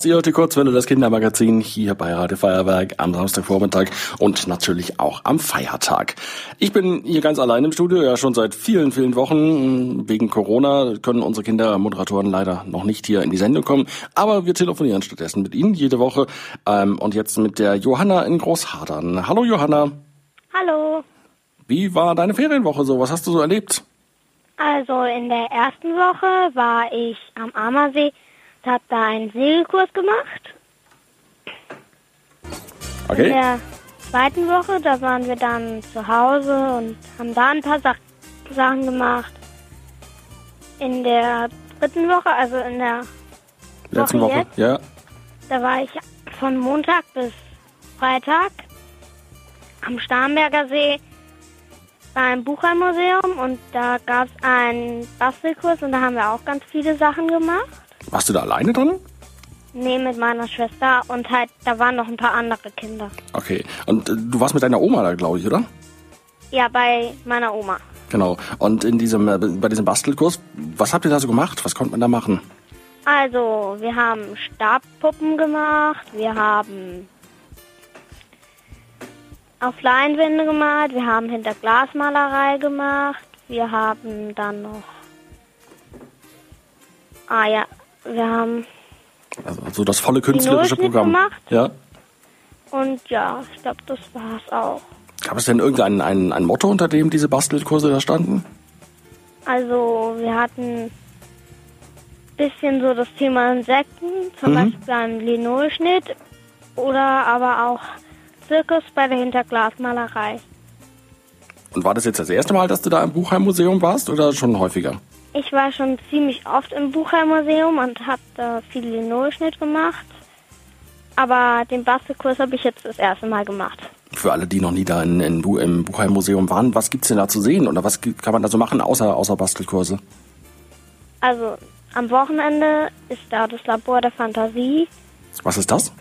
Sie hört die Kurzwelle das Kindermagazin hier bei Radio Feuerwerk am Samstagvormittag und natürlich auch am Feiertag. Ich bin hier ganz allein im Studio, ja schon seit vielen, vielen Wochen. Wegen Corona können unsere Kindermoderatoren leider noch nicht hier in die Sendung kommen, aber wir telefonieren stattdessen mit Ihnen jede Woche ähm, und jetzt mit der Johanna in Großhadern. Hallo Johanna. Hallo. Wie war deine Ferienwoche so? Was hast du so erlebt? Also in der ersten Woche war ich am Ammersee habe da einen Segelkurs gemacht. In Okay. der zweiten Woche, da waren wir dann zu Hause und haben da ein paar Sach Sachen gemacht. In der dritten Woche, also in der Letzte Woche Woche. jetzt? Ja. Da war ich von Montag bis Freitag am Starnberger See beim Buchheimmuseum und da gab es einen Bastelkurs und da haben wir auch ganz viele Sachen gemacht. Warst du da alleine dran? Nee, mit meiner Schwester und halt, da waren noch ein paar andere Kinder. Okay. Und äh, du warst mit deiner Oma da, glaube ich, oder? Ja, bei meiner Oma. Genau. Und in diesem, äh, bei diesem Bastelkurs, was habt ihr da so gemacht? Was konnte man da machen? Also, wir haben Stabpuppen gemacht, wir haben auf Leinwände gemalt, wir haben hinter Glasmalerei gemacht, wir haben dann noch. Ah ja, wir haben. Also so das volle künstlerische Programm. gemacht? Ja. Und ja, ich glaube, das war's auch. Gab es denn irgendein ein, ein Motto, unter dem diese Bastelkurse da standen? Also, wir hatten bisschen so das Thema Insekten, zum Mhm. Beispiel beim Linolschnitt oder aber auch Zirkus bei der Hinterglasmalerei. Und war das jetzt das erste Mal, dass du da im Buchheimmuseum warst oder schon häufiger? Ich war schon ziemlich oft im Buchheimmuseum und habe da viel Linolschnitt gemacht. Aber den Bastelkurs habe ich jetzt das erste Mal gemacht. Für alle, die noch nie da in, in, im Buchheimmuseum waren, was gibt's denn da zu sehen oder was gibt- kann man da so machen außer, außer Bastelkurse? Also am Wochenende ist da das Labor der Fantasie. Was ist das?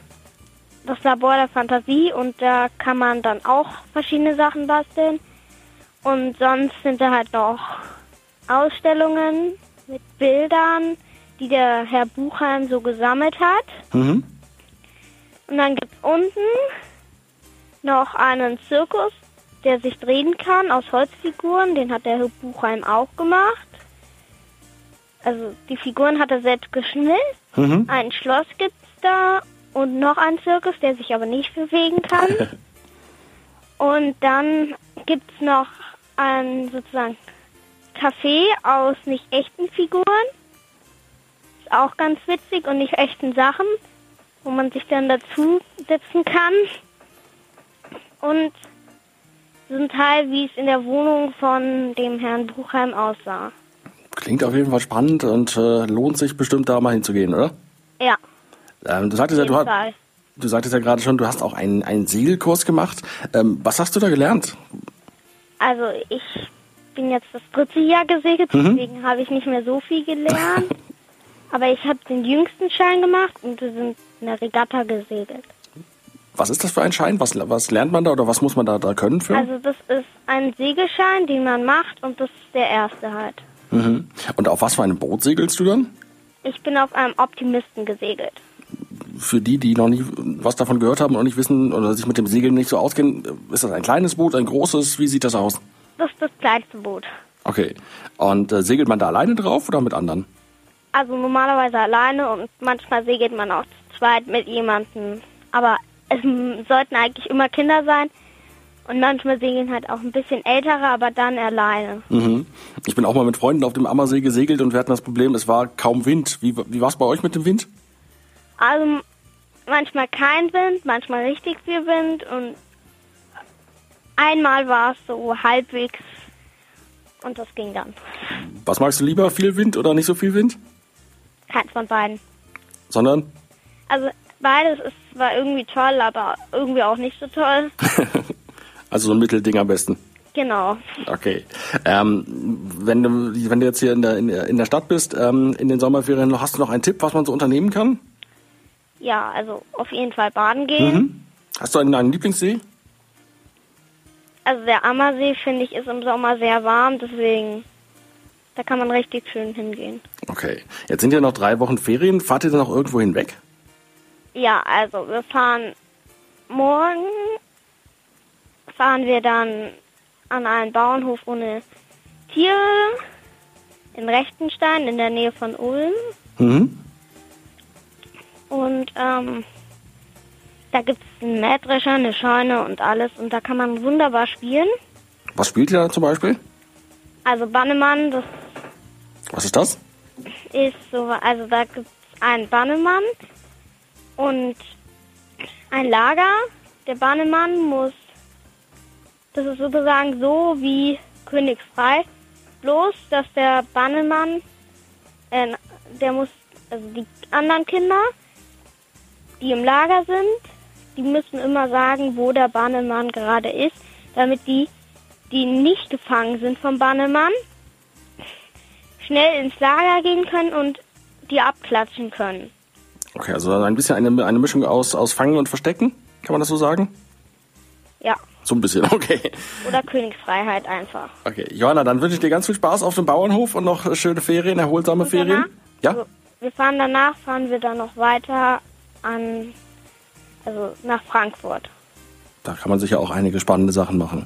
Das Labor der Fantasie und da kann man dann auch verschiedene Sachen basteln. Und sonst sind da halt noch Ausstellungen mit Bildern, die der Herr Buchheim so gesammelt hat. Mhm. Und dann gibt's unten noch einen Zirkus, der sich drehen kann aus Holzfiguren. Den hat der Herr Buchheim auch gemacht. Also die Figuren hat er selbst geschnitzt. Mhm. Ein Schloss gibt's da und noch ein Zirkus, der sich aber nicht bewegen kann. und dann gibt's noch ein sozusagen Café aus nicht echten Figuren. Ist auch ganz witzig und nicht echten Sachen, wo man sich dann dazu setzen kann. Und so ein Teil, wie es in der Wohnung von dem Herrn Buchheim aussah. Klingt auf jeden Fall spannend und äh, lohnt sich bestimmt da mal hinzugehen, oder? Ja, Ähm, du sagtest ja, du, Fall. du sagtest ja gerade schon, du hast auch einen, einen Segelkurs gemacht. Ähm, was hast du da gelernt? Also ich bin jetzt das dritte Jahr gesegelt, deswegen habe ich nicht mehr so viel gelernt. Aber ich habe den jüngsten Schein gemacht und wir sind in der Regatta gesegelt. Was ist das für ein Schein? Was, was lernt man da oder was muss man da, da können für? Also das ist ein Segelschein, den man macht und das ist der erste halt. Mhm. Und auf was für einem Boot segelst du dann? Ich bin auf einem Optimisten gesegelt. Für die, die noch nie was davon gehört haben und nicht wissen oder sich mit dem Segeln nicht so auskennen, ist das ein kleines Boot, ein großes? Wie sieht das aus? Das ist das kleinste Boot. Okay. Und äh, segelt man da alleine drauf oder mit anderen? Also normalerweise alleine und manchmal segelt man auch zu zweit mit jemandem. Aber es sollten eigentlich immer Kinder sein. Und manchmal segeln halt auch ein bisschen ältere, aber dann alleine. Mhm. Ich bin auch mal mit Freunden auf dem Ammersee gesegelt und wir hatten das Problem, es war kaum Wind. Wie, wie war es bei euch mit dem Wind? Also manchmal kein Wind, manchmal richtig viel Wind und einmal war es so halbwegs und das ging dann. Was magst du lieber, viel Wind oder nicht so viel Wind? Keins von beiden. Sondern? Also beides ist zwar irgendwie toll, aber irgendwie auch nicht so toll. Also so ein Mittelding am besten. Genau. Okay. Ähm, wenn, du, wenn du jetzt hier in der, in der, in der Stadt bist, ähm, in den Sommerferien, hast du noch einen Tipp, was man so unternehmen kann? Ja, also auf jeden Fall baden gehen. Mhm. Hast du einen, einen Lieblingssee? Also der Ammersee, finde ich, ist im Sommer sehr warm, deswegen da kann man richtig schön hingehen. Okay. Jetzt sind ja noch drei Wochen Ferien. Fahrt ihr dann noch irgendwo hinweg? Ja, also wir fahren morgen fahren wir dann an einen Bauernhof ohne Tiere in Rechtenstein in der Nähe von Ulm. Mhm. Und ähm, da gibt es einen Mähdrescher, eine Scheune und alles. Und da kann man wunderbar spielen. Was spielt ihr da zum Beispiel? Also Bannemann, das Was ist das? ist so, also da gibt es einen Bannemann und ein Lager. Der Bannemann muss, das ist sozusagen so wie Königsfrei, bloß dass der Bannemann, äh, der muss, also die anderen Kinder, die im Lager sind, die müssen immer sagen, wo der Bannemann gerade ist, damit die, die nicht gefangen sind vom Bannemann, schnell ins Lager gehen können und die abklatschen können. Okay, also ein bisschen eine, eine Mischung aus, aus Fangen und Verstecken, kann man das so sagen? Ja. So ein bisschen, okay. Oder Königsfreiheit einfach. Okay, Johanna, dann wünsche ich dir ganz viel Spaß auf dem Bauernhof und noch schöne Ferien, erholsame Und Ferien. danach- Ja? Also, wir fahren danach, fahren wir dann noch weiter an, also nach Frankfurt. Da kann man sicher auch einige spannende Sachen machen.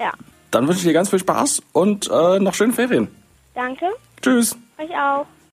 Ja. Dann wünsche ich dir ganz viel Spaß und äh, noch schöne Ferien. Danke. Tschüss. Euch auch.